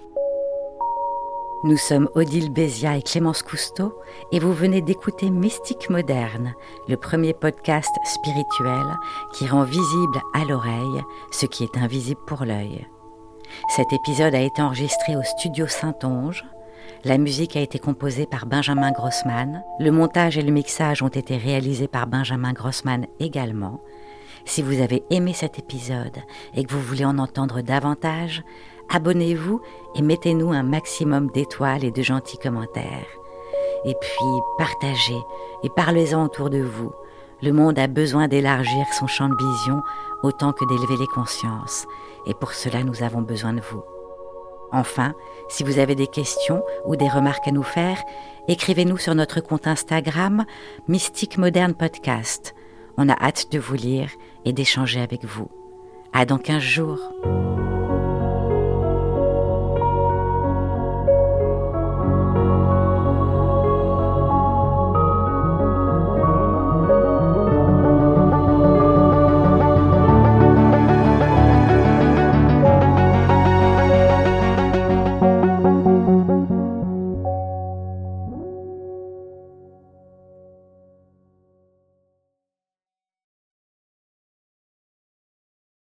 Nous sommes Odile Bézia et Clémence Cousteau et vous venez d'écouter Mystique Moderne, le premier podcast spirituel qui rend visible à l'oreille ce qui est invisible pour l'œil. Cet épisode a été enregistré au studio Saint-Onge. La musique a été composée par Benjamin Grossman. Le montage et le mixage ont été réalisés par Benjamin Grossman également. Si vous avez aimé cet épisode et que vous voulez en entendre davantage, abonnez-vous et mettez-nous un maximum d'étoiles et de gentils commentaires. Et puis partagez et parlez-en autour de vous. Le monde a besoin d'élargir son champ de vision autant que d'élever les consciences, et pour cela nous avons besoin de vous. Enfin, si vous avez des questions ou des remarques à nous faire, écrivez-nous sur notre compte Instagram Mystique Moderne Podcast. On a hâte de vous lire et d'échanger avec vous. À dans 15 jours.